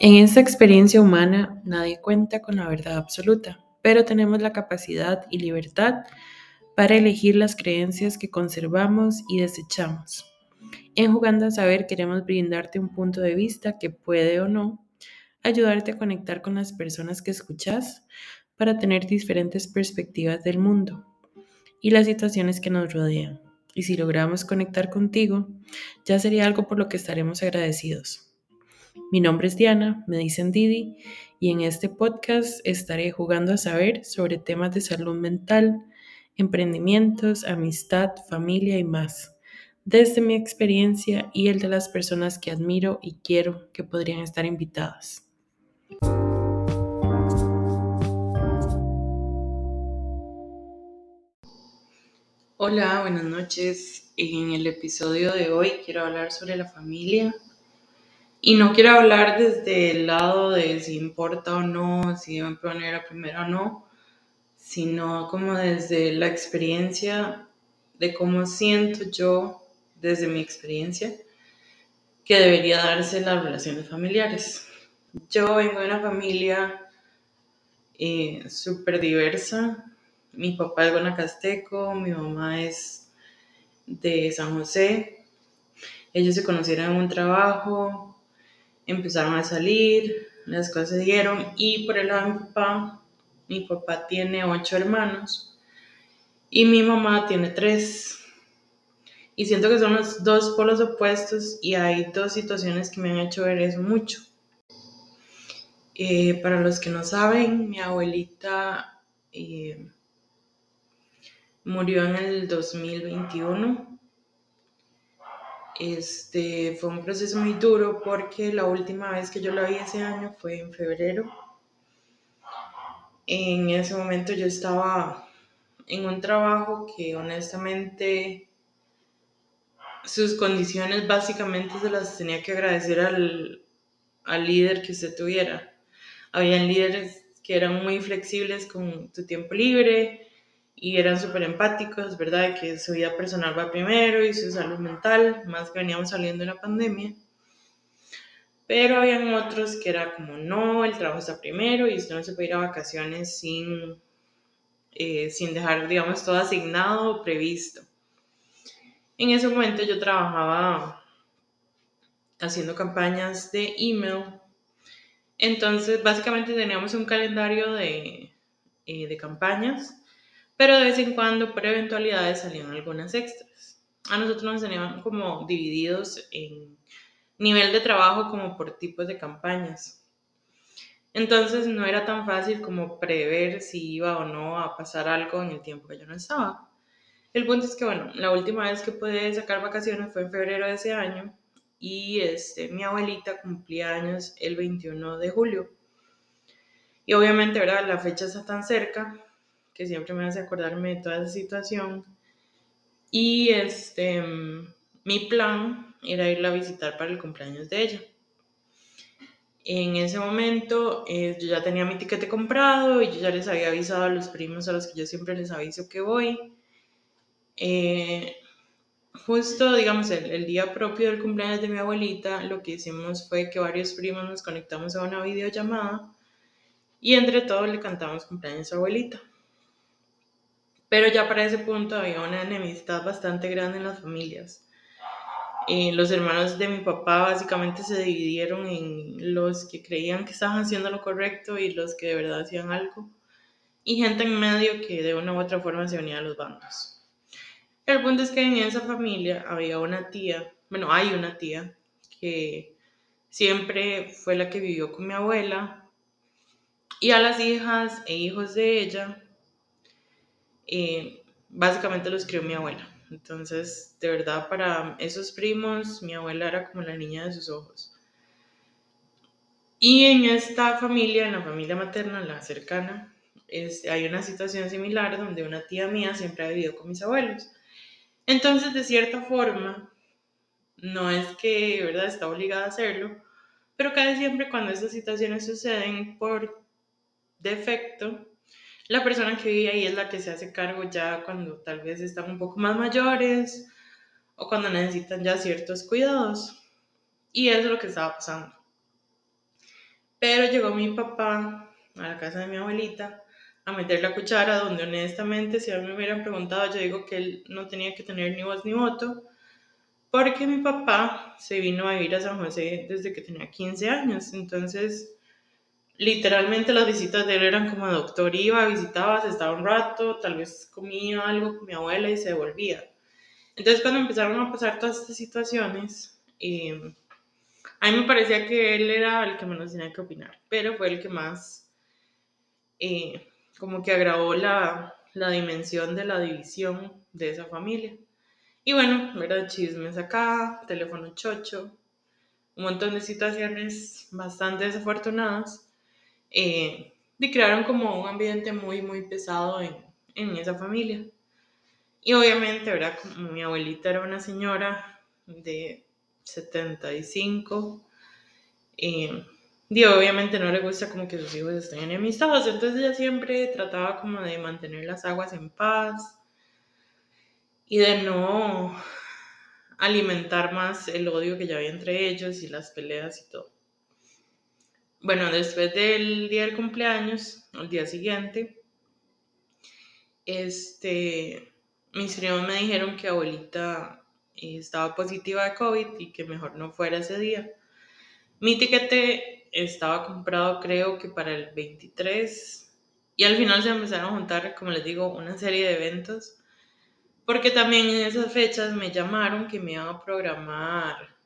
En esta experiencia humana nadie cuenta con la verdad absoluta, pero tenemos la capacidad y libertad para elegir las creencias que conservamos y desechamos. En Jugando a Saber queremos brindarte un punto de vista que puede o no ayudarte a conectar con las personas que escuchas para tener diferentes perspectivas del mundo y las situaciones que nos rodean. Y si logramos conectar contigo, ya sería algo por lo que estaremos agradecidos. Mi nombre es Diana, me dicen Didi, y en este podcast estaré jugando a saber sobre temas de salud mental, emprendimientos, amistad, familia y más, desde mi experiencia y el de las personas que admiro y quiero que podrían estar invitadas. Hola, buenas noches. En el episodio de hoy quiero hablar sobre la familia y no quiero hablar desde el lado de si importa o no, si deben poner a primero o no, sino como desde la experiencia de cómo siento yo, desde mi experiencia, que debería darse las relaciones familiares. Yo vengo de una familia eh, súper diversa. Mi papá es guanacasteco, mi mamá es de San José. Ellos se conocieron en un trabajo, empezaron a salir, las cosas se dieron y por el lado de mi papá, mi papá tiene ocho hermanos y mi mamá tiene tres. Y siento que son los dos polos opuestos y hay dos situaciones que me han hecho ver eso mucho. Eh, para los que no saben, mi abuelita eh, murió en el 2021 este, fue un proceso muy duro porque la última vez que yo la vi ese año fue en febrero. En ese momento yo estaba en un trabajo que honestamente sus condiciones básicamente se las tenía que agradecer al, al líder que usted tuviera. Habían líderes que eran muy flexibles con tu tiempo libre, y eran súper empáticos, ¿verdad? Que su vida personal va primero y su salud mental, más que veníamos saliendo de la pandemia. Pero habían otros que era como, no, el trabajo está primero y usted no se puede ir a vacaciones sin, eh, sin dejar, digamos, todo asignado o previsto. En ese momento yo trabajaba haciendo campañas de email. Entonces, básicamente teníamos un calendario de, eh, de campañas pero de vez en cuando, por eventualidades, salían algunas extras. A nosotros nos tenían como divididos en nivel de trabajo como por tipos de campañas. Entonces no era tan fácil como prever si iba o no a pasar algo en el tiempo que yo no estaba. El punto es que, bueno, la última vez que pude sacar vacaciones fue en febrero de ese año y este, mi abuelita cumplía años el 21 de julio. Y obviamente, ¿verdad? La fecha está tan cerca que siempre me hace acordarme de toda esa situación. Y este, mi plan era irla a visitar para el cumpleaños de ella. En ese momento eh, yo ya tenía mi tiquete comprado y yo ya les había avisado a los primos a los que yo siempre les aviso que voy. Eh, justo, digamos, el, el, día propio del cumpleaños de mi abuelita, lo que hicimos fue que varios primos nos conectamos a una videollamada y entre todos le cantamos cumpleaños a abuelita. Pero ya para ese punto había una enemistad bastante grande en las familias. Eh, los hermanos de mi papá básicamente se dividieron en los que creían que estaban haciendo lo correcto y los que de verdad hacían algo. Y gente en medio que de una u otra forma se unía a los bandos. El punto es que en esa familia había una tía, bueno, hay una tía que siempre fue la que vivió con mi abuela y a las hijas e hijos de ella básicamente los crió mi abuela. Entonces, de verdad, para esos primos, mi abuela era como la niña de sus ojos. Y en esta familia, en la familia materna, la cercana, hay una situación similar donde una tía mía siempre ha vivido con mis abuelos. Entonces, de cierta forma, no es que, ¿verdad?, está obligada a hacerlo, pero casi siempre cuando estas situaciones suceden por defecto, la persona que vive ahí es la que se hace cargo ya cuando tal vez están un poco más mayores o cuando necesitan ya ciertos cuidados. Y eso es lo que estaba pasando. Pero llegó mi papá a la casa de mi abuelita a meter la cuchara donde honestamente si a mí me hubieran preguntado yo digo que él no tenía que tener ni voz ni voto porque mi papá se vino a vivir a San José desde que tenía 15 años entonces literalmente las visitas de él eran como doctor iba, visitaba, se estaba un rato, tal vez comía algo con mi abuela y se devolvía. Entonces cuando empezaron a pasar todas estas situaciones, eh, a mí me parecía que él era el que menos tenía que opinar, pero fue el que más eh, como que agravó la, la dimensión de la división de esa familia. Y bueno, ¿verdad? Chismes acá, teléfono chocho, un montón de situaciones bastante desafortunadas eh, y crearon como un ambiente muy, muy pesado en, en esa familia. Y obviamente, ¿verdad? Como mi abuelita era una señora de 75, eh, y obviamente no le gusta como que sus hijos estén enemistados, entonces ella siempre trataba como de mantener las aguas en paz y de no alimentar más el odio que ya había entre ellos y las peleas y todo. Bueno, después del día del cumpleaños, al día siguiente, este, mis primos me dijeron que abuelita estaba positiva de COVID y que mejor no fuera ese día. Mi tiquete estaba comprado creo que para el 23 y al final se empezaron a juntar, como les digo, una serie de eventos porque también en esas fechas me llamaron que me iban a programar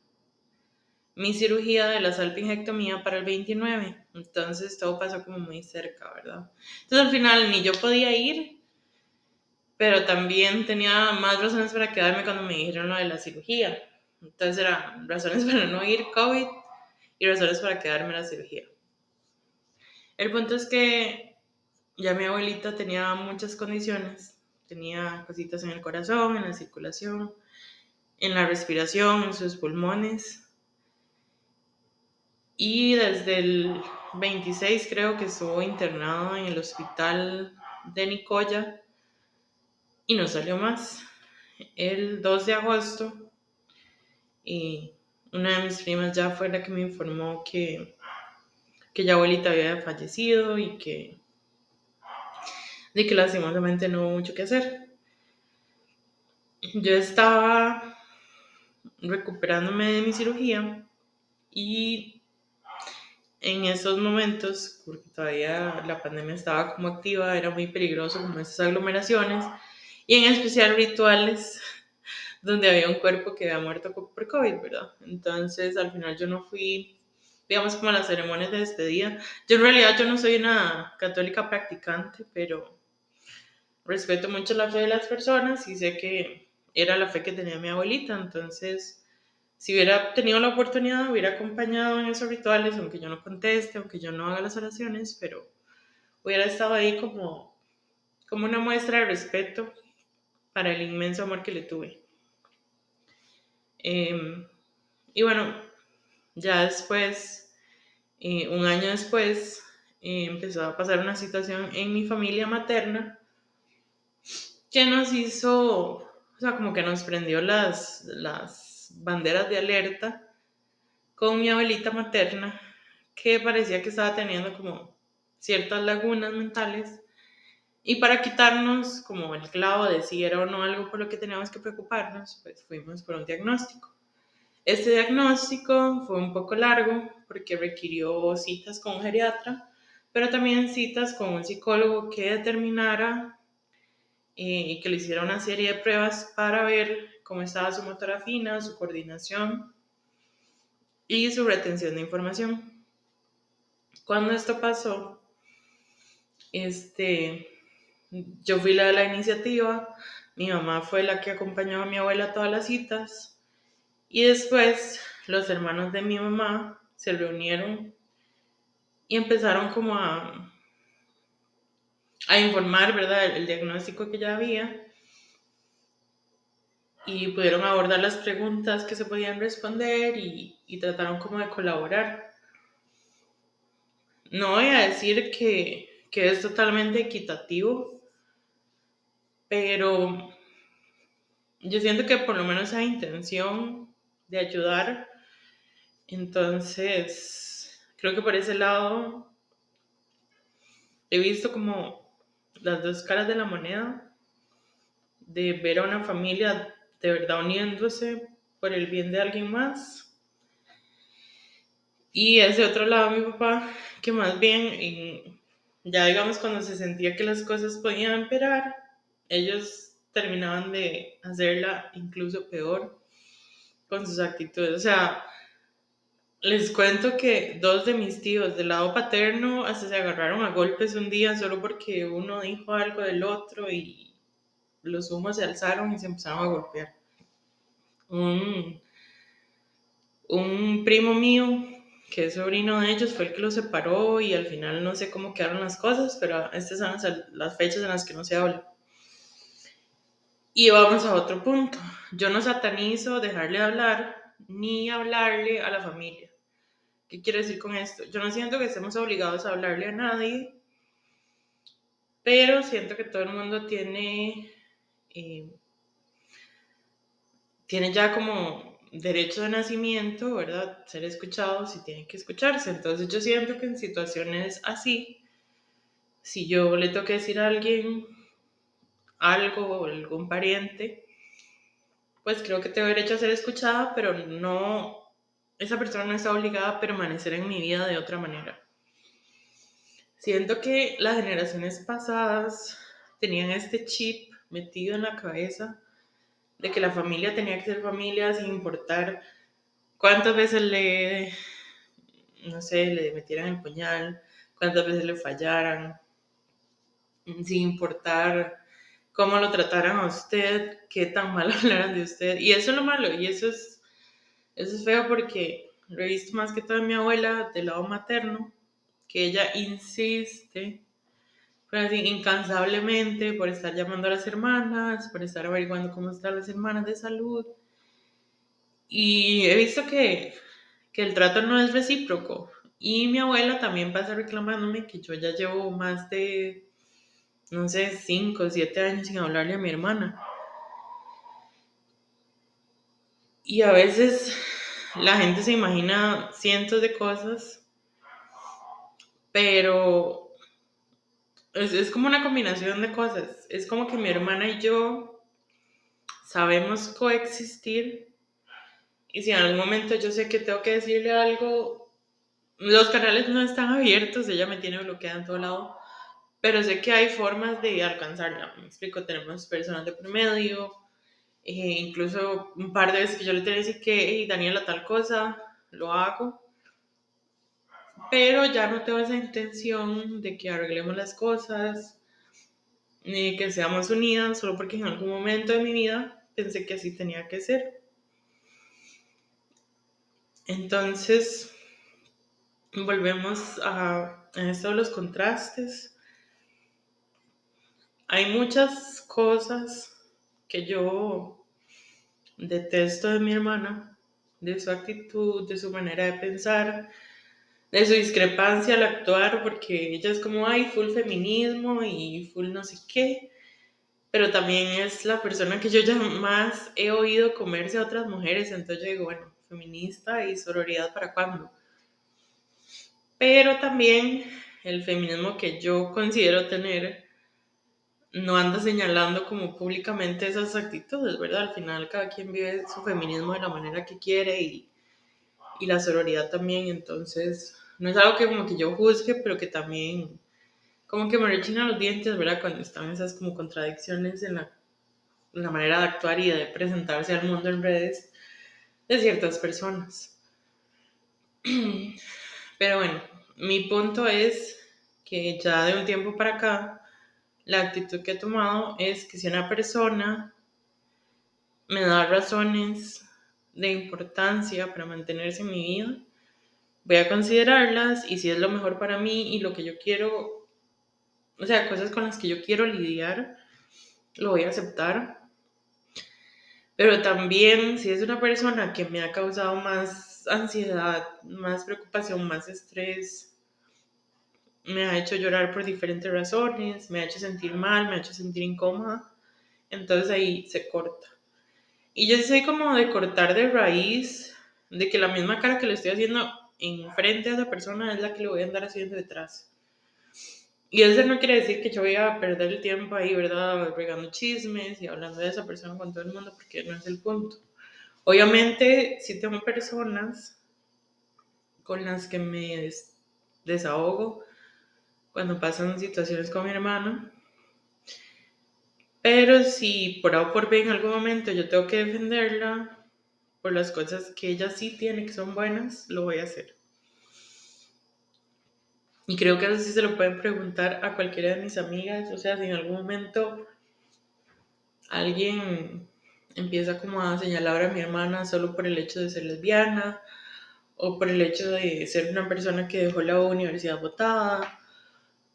mi cirugía de la salpingectomía para el 29. Entonces todo pasó como muy cerca, ¿verdad? Entonces al final ni yo podía ir, pero también tenía más razones para quedarme cuando me dijeron lo de la cirugía. Entonces eran razones para no ir COVID y razones para quedarme la cirugía. El punto es que ya mi abuelita tenía muchas condiciones. Tenía cositas en el corazón, en la circulación, en la respiración, en sus pulmones y desde el 26 creo que estuvo internado en el hospital de Nicoya y no salió más. El 2 de agosto y una de mis primas ya fue la que me informó que, que ya abuelita había fallecido y que, de que lastimosamente no hubo mucho que hacer. Yo estaba recuperándome de mi cirugía y en esos momentos, porque todavía la pandemia estaba como activa, era muy peligroso como esas aglomeraciones, y en especial rituales donde había un cuerpo que había muerto por COVID, ¿verdad? Entonces al final yo no fui, digamos, como a las ceremonias de despedida. Yo en realidad yo no soy una católica practicante, pero respeto mucho la fe de las personas y sé que era la fe que tenía mi abuelita, entonces si hubiera tenido la oportunidad, hubiera acompañado en esos rituales, aunque yo no conteste, aunque yo no haga las oraciones, pero hubiera estado ahí como, como una muestra de respeto para el inmenso amor que le tuve. Em, y bueno, ya después, eh, un año después, eh, empezó a pasar una situación en mi familia materna que nos hizo, o sea, como que nos prendió las, las banderas de alerta con mi abuelita materna, que parecía que estaba teniendo como ciertas lagunas mentales. Y para quitarnos como el clavo de si era o no algo por lo que teníamos que preocuparnos, pues fuimos por un diagnóstico. Este diagnóstico fue un poco largo porque requirió citas con un geriatra, pero también citas con un psicólogo que determinara eh, y que le hiciera una serie de pruebas para ver cómo estaba su motora fina, su coordinación y su retención de información. Cuando esto pasó, este, yo fui la de la iniciativa, mi mamá fue la que acompañó a mi abuela a todas las citas y después los hermanos de mi mamá se reunieron y empezaron como a, a informar, ¿verdad?, el diagnóstico que ya había y pudieron abordar las preguntas que se podían responder y, y trataron como de colaborar. No voy a decir que, que es totalmente equitativo, pero yo siento que por lo menos hay intención de ayudar. Entonces, creo que por ese lado he visto como las dos caras de la moneda, de ver a una familia de verdad uniéndose por el bien de alguien más. Y ese otro lado, mi papá, que más bien, ya digamos cuando se sentía que las cosas podían empeorar, ellos terminaban de hacerla incluso peor con sus actitudes. O sea, les cuento que dos de mis tíos del lado paterno hasta se agarraron a golpes un día solo porque uno dijo algo del otro y los humos se alzaron y se empezaron a golpear. Un, un primo mío, que es sobrino de ellos, fue el que los separó y al final no sé cómo quedaron las cosas, pero estas son las fechas en las que no se habla. Y vamos a otro punto. Yo no satanizo dejarle hablar ni hablarle a la familia. ¿Qué quiero decir con esto? Yo no siento que estemos obligados a hablarle a nadie, pero siento que todo el mundo tiene, eh, tiene ya como derecho de nacimiento, ¿verdad? Ser escuchados y tienen que escucharse. Entonces yo siento que en situaciones así, si yo le tengo que decir a alguien algo o algún pariente, pues creo que tengo derecho a ser escuchada, pero no esa persona no está obligada a permanecer en mi vida de otra manera. Siento que las generaciones pasadas tenían este chip metido en la cabeza de que la familia tenía que ser familia sin importar cuántas veces le, no sé, le metieran el puñal, cuántas veces le fallaran, sin importar cómo lo trataran a usted, qué tan mal hablaran de usted. Y eso es lo malo, y eso es eso es feo porque lo he visto más que todo en mi abuela del lado materno, que ella insiste, pues así, incansablemente por estar llamando a las hermanas, por estar averiguando cómo están las hermanas de salud. Y he visto que, que el trato no es recíproco. Y mi abuela también pasa reclamándome que yo ya llevo más de, no sé, 5 o 7 años sin hablarle a mi hermana. Y a veces la gente se imagina cientos de cosas, pero es, como una combinación de cosas. Es como que mi hermana y yo sabemos coexistir y si en algún momento yo sé que tengo que decirle algo, los canales no están abiertos, ella me tiene bloqueada en todo lado, pero sé que hay formas de alcanzarla. Me explico, tenemos personas de promedio, eh, incluso un par de veces que yo le tenía que decir que, hey, Daniela, tal cosa, lo hago. Pero ya no tengo esa intención de que arreglemos las cosas, ni que seamos unidas, solo porque en algún momento de mi vida pensé que así tenía que ser. Entonces, volvemos a, a esto de los contrastes. Hay muchas cosas que yo detesto de mi hermana, de su actitud, de su manera de pensar, de su discrepancia al actuar, porque ella es como, ay, full feminismo y full no sé qué, pero también es la persona que yo ya más he oído comerse a otras mujeres, entonces yo digo, bueno, feminista y sororidad para cuándo. Pero también el feminismo que yo considero tener no anda señalando como públicamente esas actitudes, ¿verdad? Al final cada quien vive su feminismo de la manera que quiere y, y la sororidad también, entonces no es algo que como que yo juzgue, pero que también como que me rechina los dientes, ¿verdad? Cuando están esas como contradicciones en la, en la manera de actuar y de presentarse al mundo en redes de ciertas personas. Pero bueno, mi punto es que ya de un tiempo para acá, la actitud que he tomado es que si una persona me da razones de importancia para mantenerse en mi vida, voy a considerarlas y si es lo mejor para mí y lo que yo quiero, o sea, cosas con las que yo quiero lidiar, lo voy a aceptar. Pero también si es una persona que me ha causado más ansiedad, más preocupación, más estrés, me ha hecho llorar por diferentes razones, me ha hecho sentir mal, me ha hecho sentir incómoda, entonces ahí se corta. Y yo soy como de cortar de raíz, de que la misma cara que le estoy haciendo enfrente a esa persona es la que le voy a andar haciendo detrás. Y eso no quiere decir que yo voy a perder el tiempo ahí, ¿verdad? Regando chismes y hablando de esa persona con todo el mundo, porque no es el punto. Obviamente, si tengo personas con las que me desahogo cuando pasan situaciones con mi hermana, pero si por A o por B en algún momento yo tengo que defenderla por las cosas que ella sí tiene que son buenas, lo voy a hacer. Y creo que eso sí se lo pueden preguntar a cualquiera de mis amigas. O sea, si en algún momento alguien empieza como a señalar a mi hermana solo por el hecho de ser lesbiana o por el hecho de ser una persona que dejó la universidad votada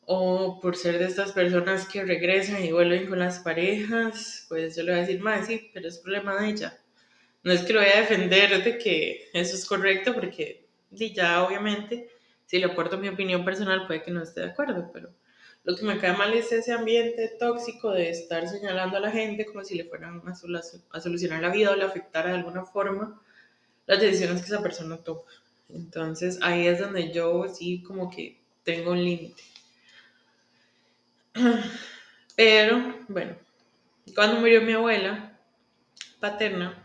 o por ser de estas personas que regresan y vuelven con las parejas, pues yo le voy a decir, más sí, pero es problema de ella. No es que lo voy a defender de que eso es correcto, porque ya obviamente si le aporto mi opinión personal puede que no esté de acuerdo, pero lo que me cae mal es ese ambiente tóxico de estar señalando a la gente como si le fueran a, solucionar la vida o le afectara de alguna forma las decisiones que esa persona toma. Entonces ahí es donde yo sí como que tengo un límite. Pero bueno, cuando murió mi abuela paterna,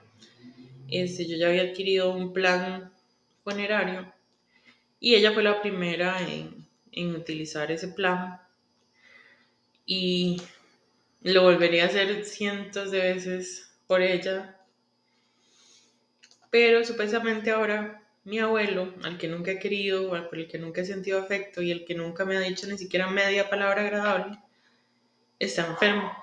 este, yo ya había adquirido un plan funerario y ella fue la primera en, en utilizar ese plan. Y lo volvería a hacer cientos de veces por ella. Pero supuestamente ahora mi abuelo, al que nunca he querido, por el que nunca he sentido afecto y el que nunca me ha dicho ni siquiera media palabra agradable, está enfermo.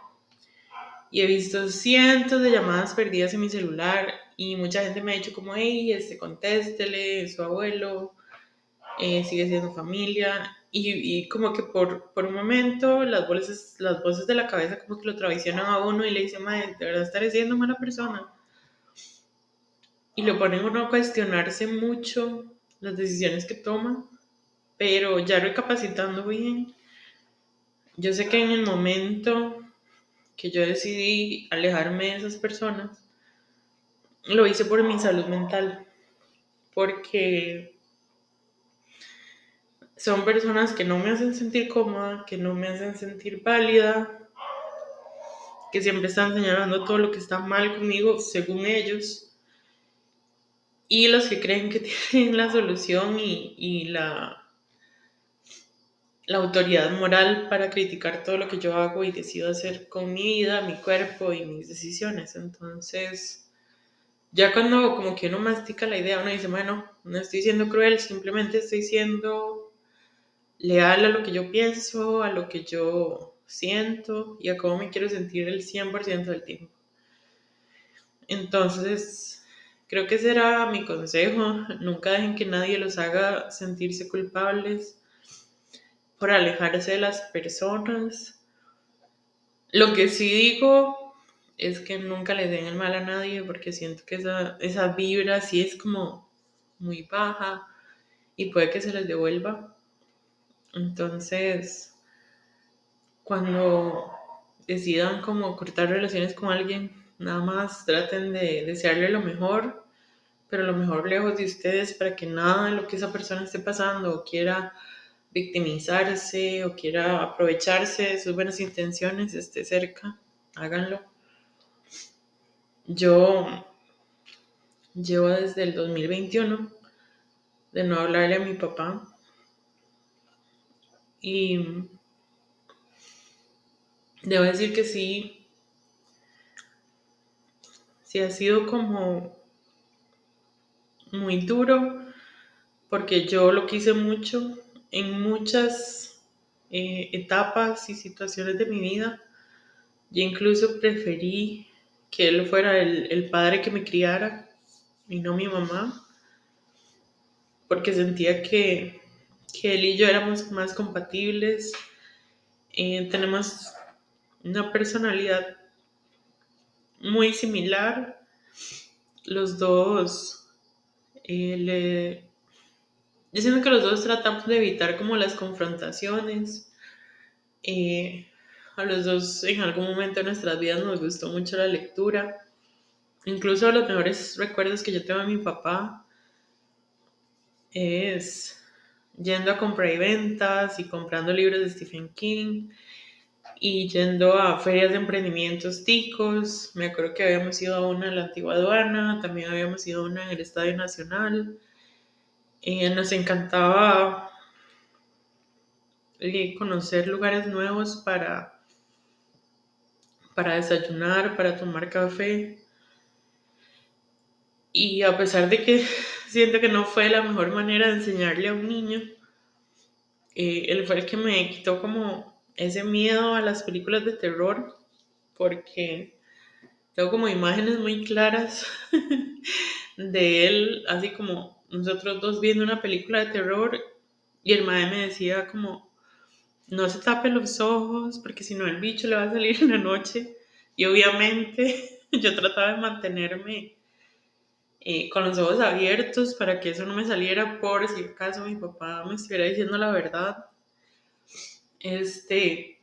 Y he visto cientos de llamadas perdidas en mi celular y mucha gente me ha dicho como, hey, este, contéstele, su abuelo, eh, sigue siendo familia, y, y, como que por, por un momento las voces, las voces de la cabeza como que lo traicionan a uno y le dicen, madre, de verdad estaré siendo mala persona. Y lo ponen uno a cuestionarse mucho las decisiones que toma, pero ya recapacitando bien, yo sé que en el momento que yo decidí alejarme de esas personas, lo hice por mi salud mental, porque son personas que no me hacen sentir cómoda, que no me hacen sentir válida, que siempre están señalando todo lo que está mal conmigo, según ellos, y los que creen que tienen la solución y, la, la autoridad moral para criticar todo lo que yo hago y decido hacer con mi vida, mi cuerpo y mis decisiones. Entonces, ya cuando como que uno mastica la idea, uno dice, bueno, no estoy siendo cruel, simplemente estoy siendo leal a lo que yo pienso, a lo que yo siento y a cómo me quiero sentir el 100% del tiempo. Entonces, creo que será mi consejo. Nunca dejen que nadie los haga sentirse culpables por alejarse de las personas. Lo que sí digo es que nunca le den el mal a nadie porque siento que esa, esa vibra sí es como muy baja y puede que se les devuelva entonces, cuando decidan como cortar relaciones con alguien, nada más traten de desearle lo mejor, pero lo mejor lejos de ustedes para que nada de lo que esa persona esté pasando o quiera victimizarse o quiera aprovecharse de sus buenas intenciones esté cerca, háganlo. Yo llevo desde el 2021 de no hablarle a mi papá y debo decir que sí, sí ha sido como muy duro, porque yo lo quise mucho en muchas eh, etapas y situaciones de mi vida. Yo incluso preferí que él fuera el, el padre que me criara y no mi mamá, porque sentía que que él y yo éramos más compatibles. Eh, tenemos una personalidad muy similar. Los dos, eh, yo siento que los dos tratamos de evitar como las confrontaciones. Eh, a los dos en algún momento de nuestras vidas nos gustó mucho la lectura. Incluso los mejores recuerdos que yo tengo de mi papá es yendo a comprar y ventas y comprando libros de Stephen King y yendo a ferias de emprendimientos ticos. Me acuerdo que habíamos ido a una en la antigua aduana, también habíamos ido a una en el Estadio Nacional. Y nos encantaba eh, conocer lugares nuevos para, para desayunar, para tomar café. Y a pesar de que siento que no fue la mejor manera de enseñarle a un niño, eh, él fue el que me quitó como ese miedo a las películas de terror, porque tengo como imágenes muy claras de él, así como nosotros dos viendo una película de terror, y el madre me decía como, no se tape los ojos, porque si no el bicho le va a salir en la noche, y obviamente yo trataba de mantenerme eh, con los ojos abiertos para que eso no me saliera por si acaso mi papá me estuviera diciendo la verdad. Este,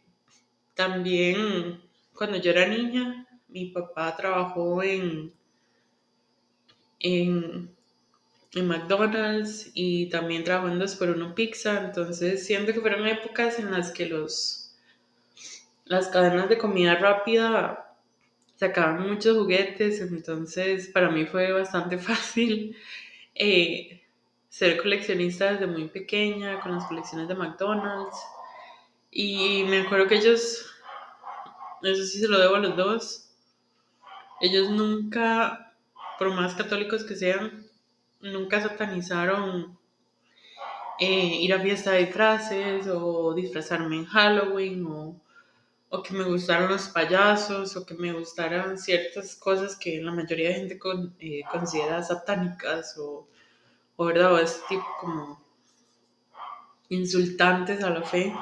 también cuando yo era niña, mi papá trabajó en, en, en McDonald's y también Dos por Uno Pizza, entonces siento que fueron épocas en las que los, las cadenas de comida rápida sacaban muchos juguetes, entonces para mí fue bastante fácil eh, ser coleccionista desde muy pequeña, con las colecciones de McDonald's. Y me acuerdo que ellos, eso sí se lo debo a los dos, ellos nunca, por más católicos que sean, nunca satanizaron eh, ir a fiesta de disfraces o disfrazarme en Halloween o o que me gustaran los payasos, o que me gustaran ciertas cosas que la mayoría de gente eh, considera satánicas, o, o, ¿verdad? o tipo como insultantes a la fe.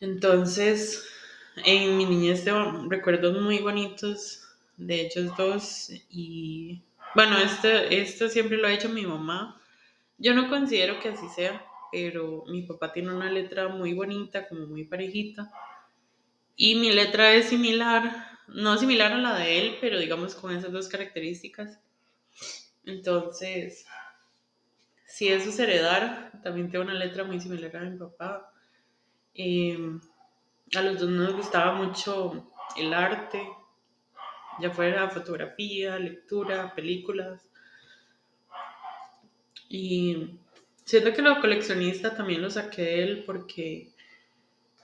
Entonces, en mi niñez tengo recuerdos muy bonitos de ellos dos y bueno, este, esto siempre lo ha hecho mi mamá. Yo no considero que así sea, pero mi papá tiene una letra muy bonita, como muy parejita. Y mi letra es similar, no similar a la de él, pero digamos con esas dos características. Entonces, si eso es heredar, también tengo una letra muy similar a mi papá. Em, a los dos nos gustaba mucho el arte, ya fuera fotografía, lectura, películas. Y Siento que lo coleccionista también lo saqué de él porque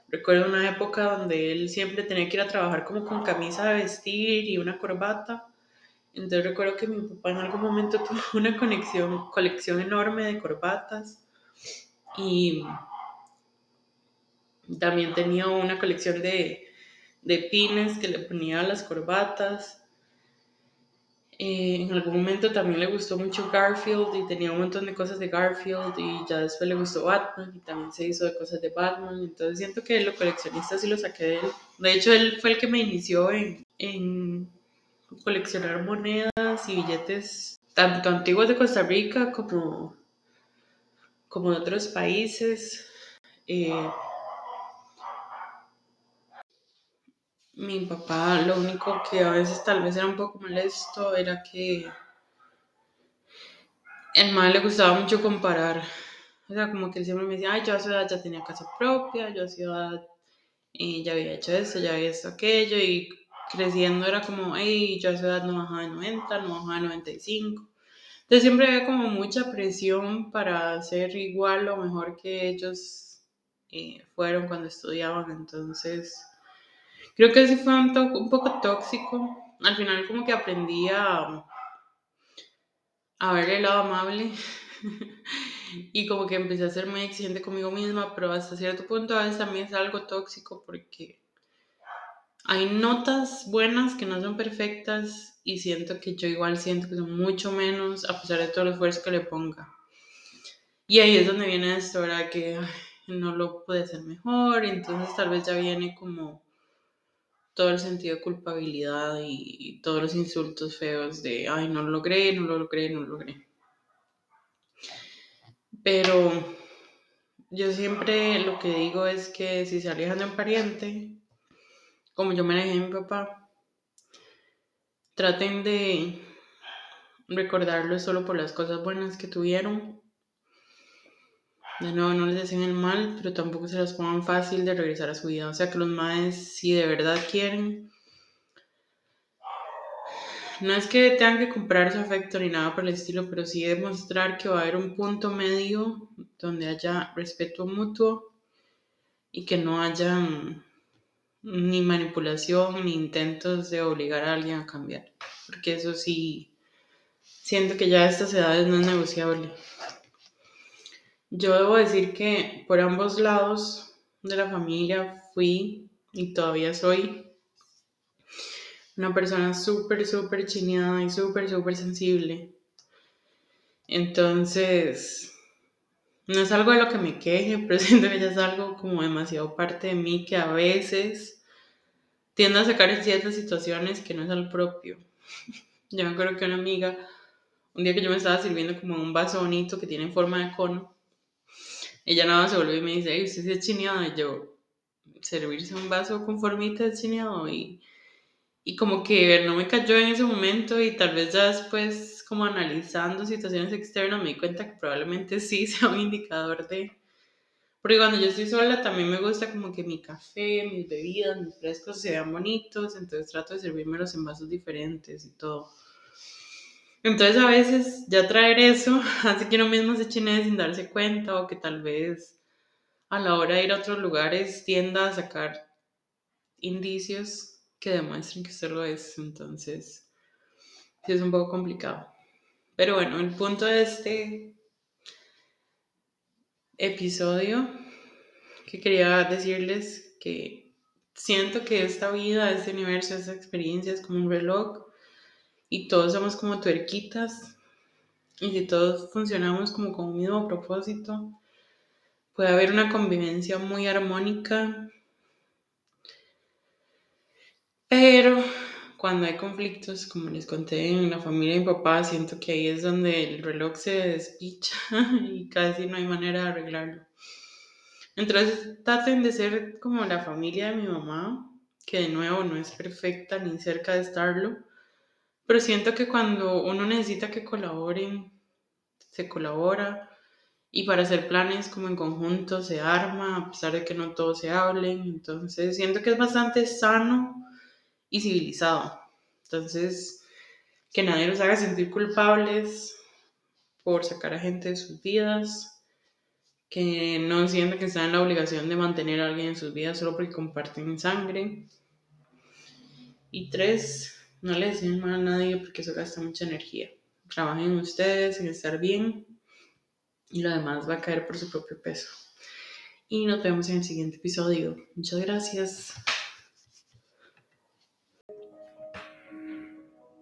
recuerdo una época donde él siempre tenía que ir a trabajar como con camisa de vestir y una corbata. Entonces recuerdo que mi papá en algún momento tuvo una conexión, colección enorme de corbatas y también tenía una colección de, de pines que le ponía a las corbatas eh, en algún momento también le gustó mucho Garfield y tenía un montón de cosas de Garfield y ya después le gustó Batman y también se hizo de cosas de Batman. Entonces siento que lo coleccionista sí lo saqué de él. De hecho, él fue el que me inició en, en coleccionar monedas y billetes tanto antiguos de Costa Rica como, como de otros países. Eh, mi papá lo único que a veces tal vez era un poco molesto era que el mal le gustaba mucho comparar. O sea, como que él siempre me decía, ay, yo a su edad ya tenía casa propia, yo a su edad eh, ya había hecho esto, ya había hecho aquello, y creciendo era como, ay, yo a su edad no bajaba de 90, no bajaba de 95. Entonces siempre había como mucha presión para ser igual o mejor que ellos eh, fueron cuando estudiaban. Entonces, Creo que sí fue un, poco tóxico. Al final como que aprendí a, ver el lado amable y como que empecé a ser muy exigente conmigo misma, pero hasta cierto punto a veces también es algo tóxico porque hay notas buenas que no son perfectas y siento que yo igual siento que son mucho menos a pesar de todo el esfuerzo que le ponga. Y ahí es donde viene esto, ¿verdad? Que no lo puede hacer mejor, entonces tal vez ya viene como todo el sentido de culpabilidad y, todos los insultos feos de, ay, no lo logré, no lo logré, no lo logré. Pero yo siempre lo que digo es que si se alejan de un pariente, como yo me alejé de mi papá, traten de, recordarlo solo por las cosas buenas que tuvieron. De nuevo, no les deseen el mal, pero tampoco se las pongan fácil de regresar a su vida. O sea que los maes, si de verdad quieren, no es que tengan que comprar su afecto ni nada por el estilo, pero sí demostrar que va a haber un punto medio donde haya respeto mutuo y que no haya ni manipulación ni intentos de obligar a alguien a cambiar. Porque eso sí, siento que ya a estas edades no es negociable. Yo debo decir que por ambos lados de la familia fui y todavía soy una persona súper, súper chineada y súper, súper sensible. Entonces, no es algo de lo que me queje, pero siento que ya es algo como demasiado parte de mí que a veces tiendo a sacar en ciertas situaciones que no es al propio. yo me acuerdo que una amiga, un día que yo me estaba sirviendo como un vaso bonito que tiene forma de cono, ella nada se volvió y me dice, usted sí es chineado. Y yo, servirse un vaso con formita de chineado. Y y como que no me cayó en ese momento y tal vez ya después como analizando situaciones externas me di cuenta que probablemente sí sea un indicador de... Porque cuando yo estoy sola también me gusta como que mi café, mis bebidas, mis frescos se vean bonitos, entonces trato de servírmelos en vasos diferentes y todo. Entonces a veces ya traer eso hace que uno mismo se chine sin darse cuenta o que tal vez a la hora de ir a otros lugares tienda a sacar indicios que demuestren que usted lo es. Entonces, sí es un poco complicado. Pero bueno, el punto de este episodio que quería decirles que siento que esta vida, este universo, esta experiencia es como un reloj y todos somos como tuerquitas y si todos funcionamos como con un mismo propósito, puede haber una convivencia muy armónica pero cuando hay conflictos, como les conté en la familia de mi papá, siento que ahí es donde el reloj se despicha y casi no hay manera de arreglarlo. Entonces traten de ser como la familia de mi mamá, que de nuevo no es perfecta ni cerca de estarlo, pero siento que cuando uno necesita que colaboren, se colabora y para hacer planes como en conjunto se arma, a pesar de que no todos se hablen. Entonces siento que es bastante sano y civilizado. Entonces, que nadie los haga sentir culpables por sacar a gente de sus vidas, que no sientan que están en la obligación de mantener a alguien en sus vidas solo porque comparten sangre. Y tres, no le deciden mal a nadie porque eso gasta mucha energía. Trabajen ustedes en estar bien y lo demás va a caer por su propio peso. Y nos vemos en el siguiente episodio. Muchas gracias.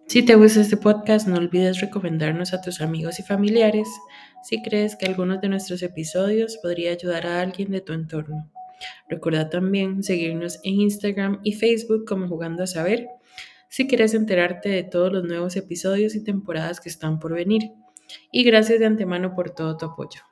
Si te gusta este podcast, no olvides recomendarnos a tus amigos y familiares si crees que algunos de nuestros episodios podría ayudar a alguien de tu entorno. Recuerda también seguirnos en Instagram y Facebook como Jugando a Saber si quieres enterarte de todos los nuevos episodios y temporadas que están por venir. Y gracias de antemano por todo tu apoyo.